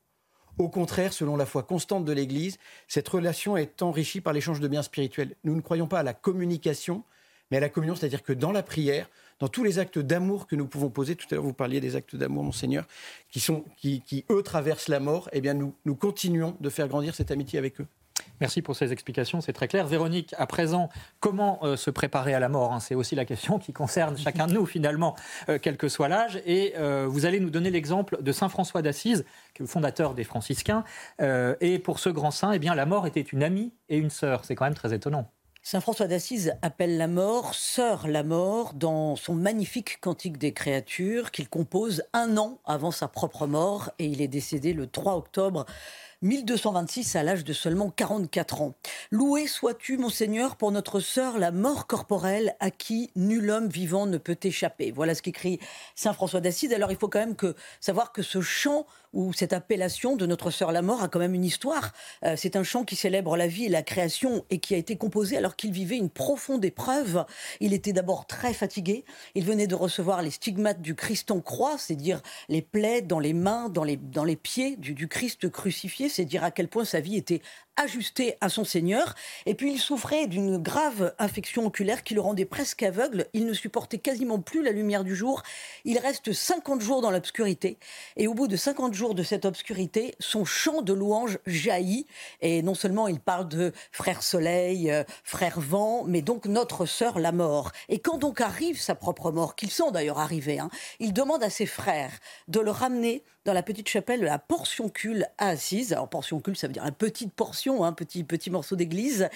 M: Au contraire, selon la foi constante de l'Église, cette relation est enrichie par l'échange de biens spirituels. Nous ne croyons pas à la communication, mais à la communion, c'est-à-dire que dans la prière, dans tous les actes d'amour que nous pouvons poser, tout à l'heure vous parliez des actes d'amour, monseigneur, qui, qui, eux traversent la mort, eh bien nous continuons de faire grandir cette amitié avec eux.
A: Merci pour ces explications, c'est très clair. Véronique, à présent, comment euh, se préparer à la mort hein C'est aussi la question qui concerne chacun de nous, finalement, euh, quel que soit l'âge. Et euh, vous allez nous donner l'exemple de Saint François d'Assise, fondateur des franciscains. et pour ce grand saint, eh bien, la mort était une amie et une sœur. C'est quand même très étonnant.
B: Saint François d'Assise appelle la mort sœur la mort dans son magnifique Cantique des créatures qu'il compose un an avant sa propre mort et il est décédé le 3 octobre 1226 à l'âge de seulement 44 ans. Loué sois-tu, Monseigneur, pour notre sœur, la mort corporelle à qui nul homme vivant ne peut échapper? Voilà ce qu'écrit Saint François d'Assise. Alors il faut quand même savoir que ce chant ou cette appellation de notre sœur la mort a quand même une histoire. Euh, c'est un chant qui célèbre la vie et la création et qui a été composé alors qu'il vivait une profonde épreuve. Il était d'abord très fatigué. Il venait de recevoir les stigmates du Christ en croix, c'est dire les plaies dans les mains, dans les, dans les pieds du, du Christ crucifié, c'est dire à quel point sa vie était ajusté à son Seigneur. Et puis il souffrait d'une grave infection oculaire qui le rendait presque aveugle. Il ne supportait quasiment plus la lumière du jour. Il reste 50 jours dans l'obscurité. Et au bout de 50 jours de cette obscurité, son chant de louange jaillit. Et non seulement il parle de frère soleil, euh, frère vent, mais donc notre sœur la mort. Et quand donc arrive sa propre mort, qu'ils sont d'ailleurs arrivés, hein, il demande à ses frères de le ramener dans la petite chapelle de la portioncule à Assise. Alors portioncule, ça veut dire une petite portion un hein, petit, petit morceau d'église.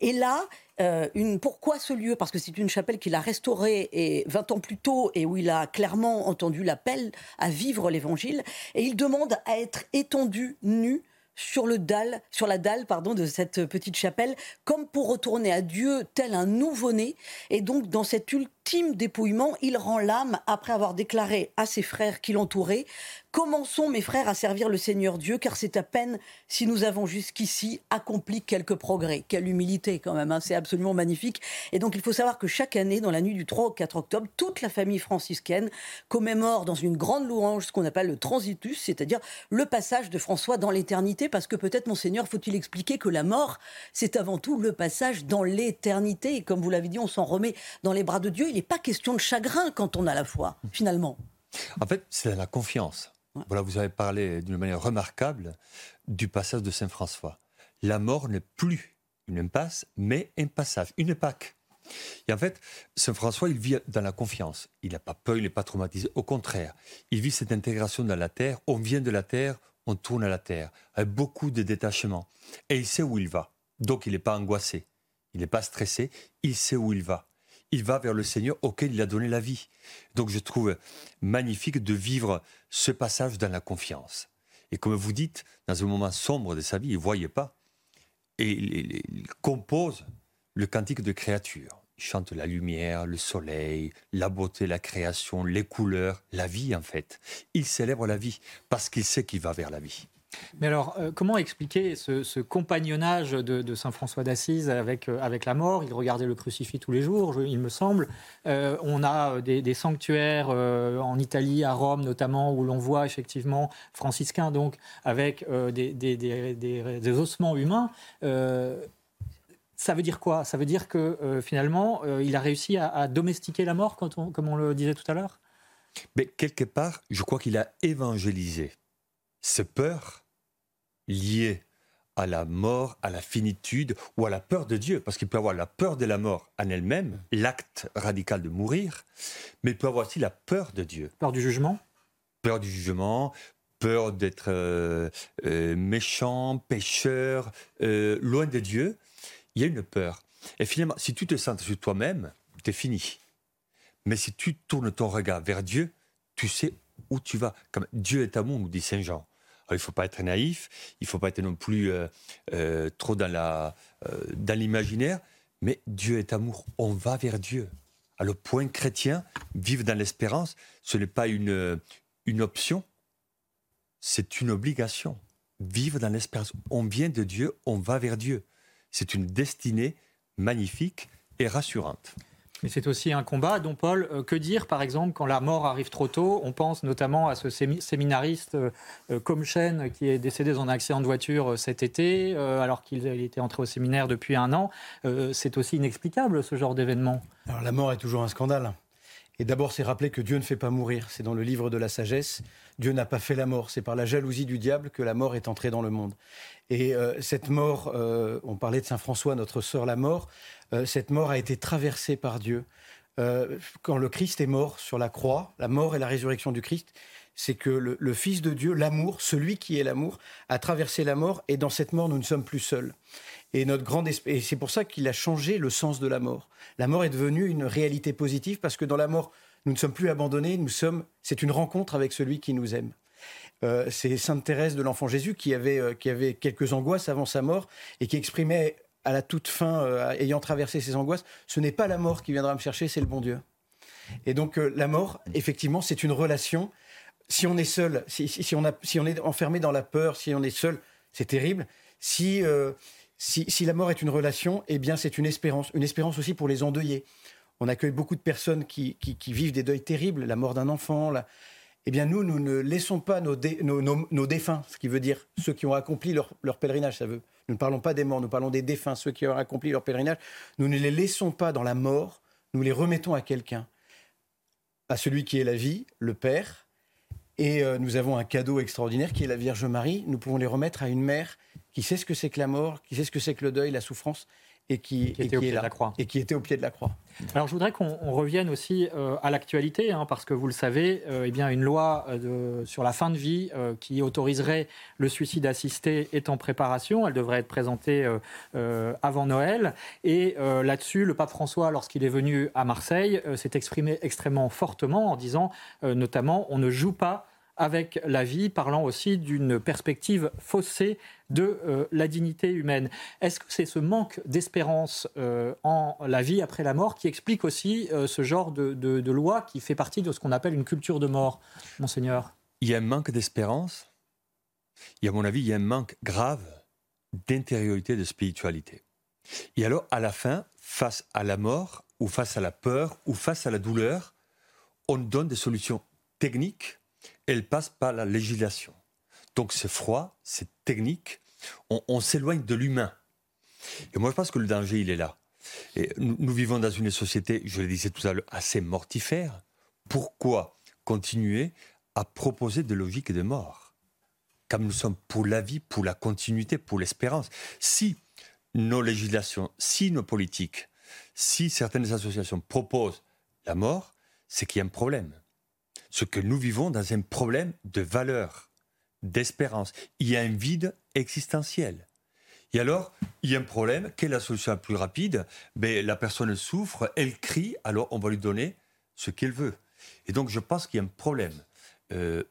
B: Et là, euh, une, pourquoi ce lieu? Parce que c'est une chapelle qu'il a restaurée et 20 ans plus tôt et où il a clairement entendu l'appel à vivre l'évangile. Et il demande à être étendu, nu, sur le dalle, sur la dalle pardon de cette petite chapelle, comme pour retourner à Dieu tel un nouveau-né. Et donc dans cet ultime dépouillement, il rend l'âme après avoir déclaré à ses frères qui l'entouraient Commençons, mes frères, à servir le Seigneur Dieu, car c'est à peine si nous avons jusqu'ici accompli quelques progrès. Quelle humilité quand même, hein, c'est absolument magnifique. Et donc il faut savoir que chaque année, dans la nuit du 3 au 4 octobre, toute la famille franciscaine commémore dans une grande louange ce qu'on appelle le transitus, c'est-à-dire le passage de François dans l'éternité, parce que peut-être, monseigneur, faut-il expliquer que la mort, c'est avant tout le passage dans l'éternité. Et comme vous l'avez dit, on s'en remet dans les bras de Dieu. Il n'est pas question de chagrin quand on a la foi, finalement.
L: En fait, c'est la confiance. Voilà, vous avez parlé d'une manière remarquable du passage de Saint François. La mort n'est plus une impasse, mais un passage, une Pâque. Et en fait, Saint François, il vit dans la confiance. Il n'a pas peur, il n'est pas traumatisé. Au contraire, il vit cette intégration dans la terre. On vient de la terre, on tourne à la terre, avec beaucoup de détachement. Et il sait où il va. Donc il n'est pas angoissé, il n'est pas stressé, il sait où il va il va vers le Seigneur auquel il a donné la vie. Donc je trouve magnifique de vivre ce passage dans la confiance. Et comme vous dites, dans un moment sombre de sa vie, il ne voyait pas. Et il, compose le cantique de créature. Il chante la lumière, le soleil, la beauté, la création, les couleurs, la vie en fait. Il célèbre la vie parce qu'il sait qu'il va vers la vie.
A: Mais alors, euh, comment expliquer ce, compagnonnage de, Saint François d'Assise avec, euh, avec la mort? Il regardait le crucifix tous les jours, il me semble. Euh, on a des, sanctuaires en Italie, à Rome notamment, où l'on voit effectivement franciscains, donc, avec des, ossements humains. ça veut dire quoi? Ça veut dire que finalement, il a réussi à, domestiquer la mort, comme on le disait tout à l'heure?
L: Mais quelque part, je crois qu'il a évangélisé ces peurs liées à la mort, à la finitude ou à la peur de Dieu, parce qu'il peut avoir la peur de la mort en elle-même, l'acte radical de mourir, mais il peut avoir aussi la peur de Dieu.
A: Peur du jugement?
L: Peur du jugement, peur d'être euh, euh, méchant, pécheur, euh, loin de Dieu. Il y a une peur. Et finalement, si tu te sens sur toi-même, tu es fini. Mais si tu tournes ton regard vers Dieu, tu sais où tu vas. Dieu est amour, nous dit Saint Jean. il ne faut pas être naïf, il ne faut pas être non plus euh, euh, trop dans, la, euh, l'imaginaire, mais Dieu est amour. On va vers Dieu. À le point chrétien, vivre dans l'espérance, ce n'est pas une, une option, c'est une obligation. Vivre dans l'espérance. On vient de Dieu, on va vers Dieu. C'est une destinée magnifique et rassurante.
A: Mais c'est aussi un combat, dont Paul, euh, que dire par exemple quand la mort arrive trop tôt? On pense notamment à ce séminariste euh, euh, Chen qui est décédé dans un accident de voiture cet été, alors qu'il était entré au séminaire depuis un an. c'est aussi inexplicable ce genre d'événement.
M: Alors la mort est toujours un scandale. Et d'abord, c'est rappeler que Dieu ne fait pas mourir. C'est dans le livre de la sagesse. Dieu n'a pas fait la mort. C'est par la jalousie du diable que la mort est entrée dans le monde. Et cette mort, on parlait de Saint François, notre sœur la mort, euh, cette mort a été traversée par Dieu. Euh, quand le Christ est mort sur la croix, la mort et la résurrection du Christ, c'est que le, Fils de Dieu, l'amour, celui qui est l'amour, a traversé la mort et dans cette mort, nous ne sommes plus seuls. Et notre grande et c'est pour ça qu'il a changé le sens de la mort. La mort est devenue une réalité positive parce que dans la mort, nous ne sommes plus abandonnés, nous sommes. C'est une rencontre avec celui qui nous aime. Euh, c'est Sainte Thérèse de l'Enfant Jésus qui avait, qui avait quelques angoisses avant sa mort et qui exprimait à la toute fin, euh, ayant traversé ces angoisses, ce n'est pas la mort qui viendra me chercher, c'est le bon Dieu. Et donc euh, la mort, effectivement, c'est une relation. Si on est seul, si, on a, si, on est enfermé dans la peur, si on est seul, c'est terrible. Si, euh, si, si, la mort est une relation, eh bien c'est une espérance. Une espérance aussi pour les endeuillés. On accueille beaucoup de personnes qui, vivent des deuils terribles, la mort d'un enfant. Eh bien nous, nous ne laissons pas nos, défunts, ce qui veut dire ceux qui ont accompli leur, leur pèlerinage, ça veut nous ne parlons pas des morts, nous parlons des défunts, ceux qui ont accompli leur pèlerinage. Nous ne les laissons pas dans la mort, nous les remettons à quelqu'un, à celui qui est la vie, le Père. Et euh, nous avons un cadeau extraordinaire qui est la Vierge Marie. Nous pouvons les remettre à une mère qui sait ce que c'est que la mort, qui sait ce que c'est que le deuil, la souffrance. Et qui,
A: Qui
M: et
A: était au pied de la croix.
M: et qui était au pied de la croix.
A: Alors je voudrais qu'on on revienne aussi euh, à l'actualité, hein, parce que vous le savez, euh, eh bien, une loi euh, de- sur la fin de vie euh, qui autoriserait le suicide assisté est en préparation. Elle devrait être présentée avant Noël. Et là-dessus, le pape François, lorsqu'il est venu à Marseille, s'est exprimé extrêmement fortement en disant notamment on ne joue pas avec la vie, parlant aussi d'une perspective faussée de euh, la dignité humaine. Est-ce que c'est ce manque d'espérance euh, en la vie après la mort qui explique aussi euh, ce genre de, loi qui fait partie de ce qu'on appelle une culture de mort, monseigneur?
L: Il y a un manque d'espérance. Et à mon avis, il y a un manque grave d'intériorité, de spiritualité. Et alors, à la fin, face à la mort, ou face à la peur, ou face à la douleur, on donne des solutions techniques. Elles passent par la législation. Donc c'est froid, c'est technique. On, s'éloigne de l'humain. Et moi, je pense que le danger, il est là. Nous vivons dans une société, je le disais tout à l'heure, assez mortifère. Pourquoi continuer à proposer des logiques de mort? Comme nous sommes pour la vie, pour la continuité, pour l'espérance. Si nos législations, si nos politiques, si certaines associations proposent la mort, c'est qu'il y a un problème. Ce que nous vivons dans un problème de valeur, d'espérance. Il y a un vide existentiel. Et alors, il y a un problème. Quelle est la solution la plus rapide? Ben, La personne souffre, elle crie, alors on va lui donner ce qu'elle veut. Et donc, je pense qu'il y a un problème euh,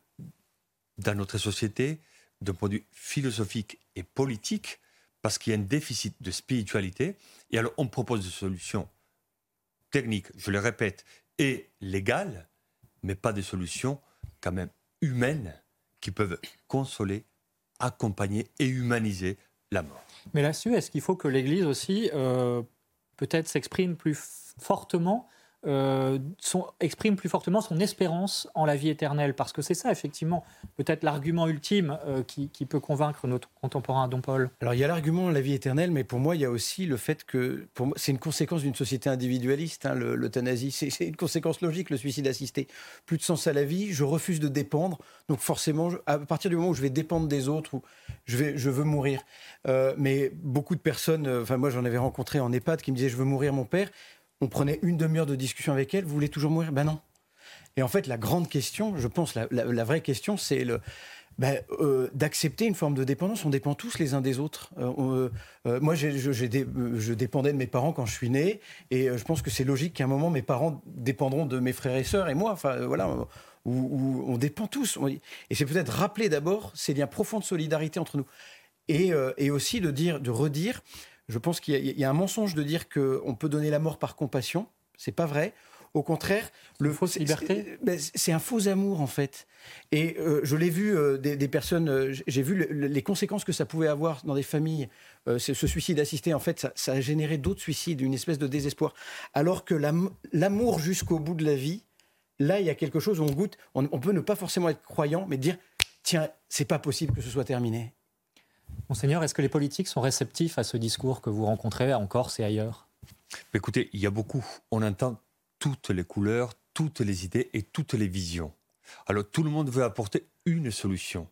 L: dans notre société, d'un point de vue philosophique et politique, parce qu'il y a un déficit de spiritualité. Et alors, on propose des solutions techniques, je le répète, et légales, mais pas des solutions quand même humaines qui peuvent consoler, accompagner et humaniser la mort.
A: Mais là-dessus, est-ce qu'il faut que l'Église aussi euh, peut-être s'exprime plus fortement euh, exprime plus fortement son espérance en la vie éternelle, parce que c'est ça, effectivement, peut-être l'argument ultime euh, qui, peut convaincre notre contemporain Don Paul.
M: Alors il y a l'argument la vie éternelle, mais pour moi il y a aussi le fait que c'est une conséquence d'une société individualiste. hein, le- L'euthanasie, c'est une conséquence logique. Le suicide assisté, plus de sens à la vie. Je refuse de dépendre. Donc forcément, à partir du moment où je vais dépendre des autres, ou je vais, je veux mourir. Euh, mais beaucoup de personnes, euh, enfin moi j'en avais rencontré en EHPAD qui me disaient je veux mourir mon père. On prenait une demi-heure de discussion avec elle. Vous voulez toujours mourir? Ben non. Et en fait, la grande question, je pense, la, vraie question, c'est le, ben, euh, d'accepter une forme de dépendance. On dépend tous les uns des autres. Euh, euh, moi, je, dépendais de mes parents quand je suis né, et je pense que c'est logique qu'à un moment, mes parents dépendront de mes frères et sœurs et moi. Enfin, voilà, on dépend tous. Et c'est peut-être rappeler d'abord ces liens profonds de solidarité entre nous, et, et aussi de dire, de redire. Je pense qu'il y, a- il y a un mensonge de dire qu'on peut donner la mort par compassion. C'est pas vrai. Au contraire, le fausse
A: liberté.
M: C'est un faux amour en fait. Et euh, je l'ai vu euh, des, des personnes. euh, J'ai vu le- le- les conséquences que ça pouvait avoir dans des familles. Euh, c'est- ce suicide assisté, en fait, ça, ça a généré d'autres suicides, une espèce de désespoir. Alors que l'am- l'amour jusqu'au bout de la vie, là, il y a quelque chose où on goûte. On, on peut ne pas forcément être croyant, mais dire tiens, c'est pas possible que ce soit terminé.
A: Monseigneur, est-ce que les politiques sont réceptifs à ce discours que vous rencontrez en Corse et ailleurs?
L: Écoutez, il y a beaucoup. On entend toutes les couleurs, toutes les idées et toutes les visions. Alors tout le monde veut apporter une solution.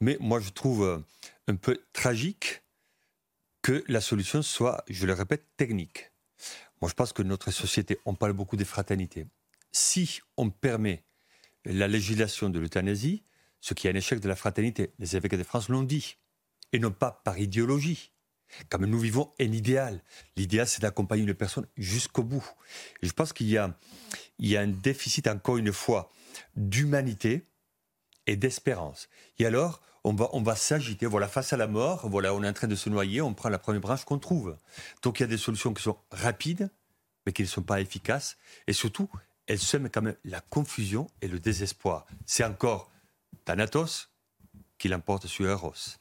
L: Mais moi, je trouve euh, un peu tragique que la solution soit, je le répète, technique. Moi, je pense que notre société, on parle beaucoup des fraternités. Si on permet la législation de l'euthanasie, ce qui est un échec de la fraternité, les évêques de France l'ont dit, et non pas par idéologie. Comme nous vivons un idéal. L'idéal, c'est d'accompagner une personne jusqu'au bout. Je pense qu'il y y a un déficit, encore une fois, d'humanité et d'espérance. Et alors, on va, on va s'agiter, voilà, face à la mort, voilà, on est en train de se noyer, on prend la première branche qu'on trouve. Donc il y a des solutions qui sont rapides, mais qui ne sont pas efficaces. Et surtout, elles sèment quand même la confusion et le désespoir. C'est encore Thanatos qui l'emporte sur Eros.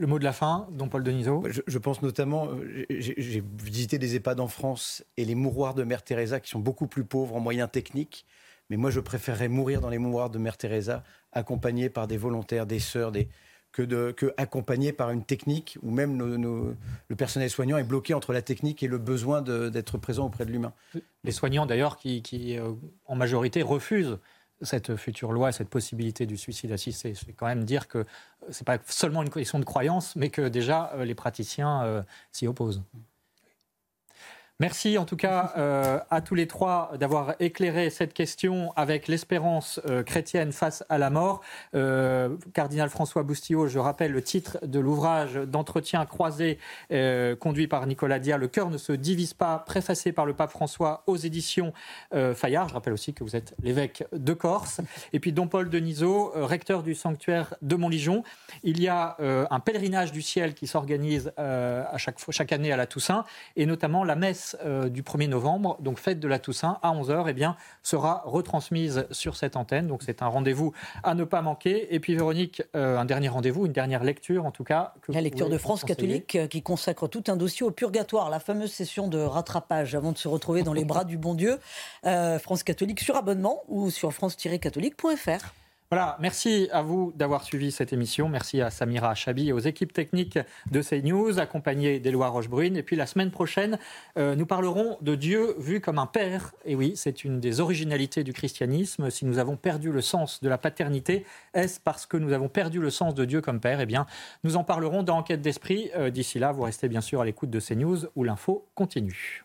A: Le mot de la fin, Don Paul Deniso
M: je, je pense notamment, euh, j'ai visité des EHPAD en France et les mouroirs de Mère Teresa qui sont beaucoup plus pauvres en moyens techniques. Mais moi, je préférerais mourir dans les mouroirs de Mère Teresa, accompagné par des volontaires, des sœurs, des, que, de, que accompagné par une technique où même nos- nos- le personnel soignant est bloqué entre la technique et le besoin d'être présent auprès de l'humain.
A: Les soignants, d'ailleurs, qui, qui, euh, en majorité, refusent cette future loi, cette possibilité du suicide assisté. C'est quand même dire que ce n'est pas seulement une question de croyance, mais que déjà euh, les praticiens euh, s'y opposent. Merci en tout cas euh, à tous les trois d'avoir éclairé cette question avec l'espérance euh, chrétienne face à la mort. Euh, Cardinal François Boustillot, je rappelle le titre de l'ouvrage d'entretien croisé conduit par Nicolas Dia, Le cœur ne se divise pas, préfacé par le pape François aux éditions Fayard. Je rappelle aussi que vous êtes l'évêque de Corse. Et puis Don Paul Denisot, recteur du sanctuaire de Montligeon. Il y a un pèlerinage du ciel qui s'organise à chaque, chaque année à la Toussaint et notamment la messe euh, du 1er novembre, donc fête de la Toussaint, à 11h, eh bien, sera retransmise sur cette antenne. Donc c'est un rendez-vous à ne pas manquer. Et puis Véronique, euh, un dernier rendez-vous, une dernière lecture en tout cas.
B: la lecture de France catholique euh, qui consacre tout un dossier au purgatoire, la fameuse session de rattrapage avant de se retrouver dans les bras du bon Dieu. France catholique sur abonnement ou sur france-catholique.fr.
A: Voilà, merci à vous d'avoir suivi cette émission. Merci à Samira Chabi et aux équipes techniques de CNews, accompagnées d'Éloi Rochebrune. Et puis la semaine prochaine, euh, nous parlerons de Dieu vu comme un père. Et oui, c'est une des originalités du christianisme. Si nous avons perdu le sens de la paternité, est-ce parce que nous avons perdu le sens de Dieu comme père? Eh bien, nous en parlerons dans Enquête d'esprit. Euh, d'ici là, vous restez bien sûr à l'écoute de CNews où l'info continue.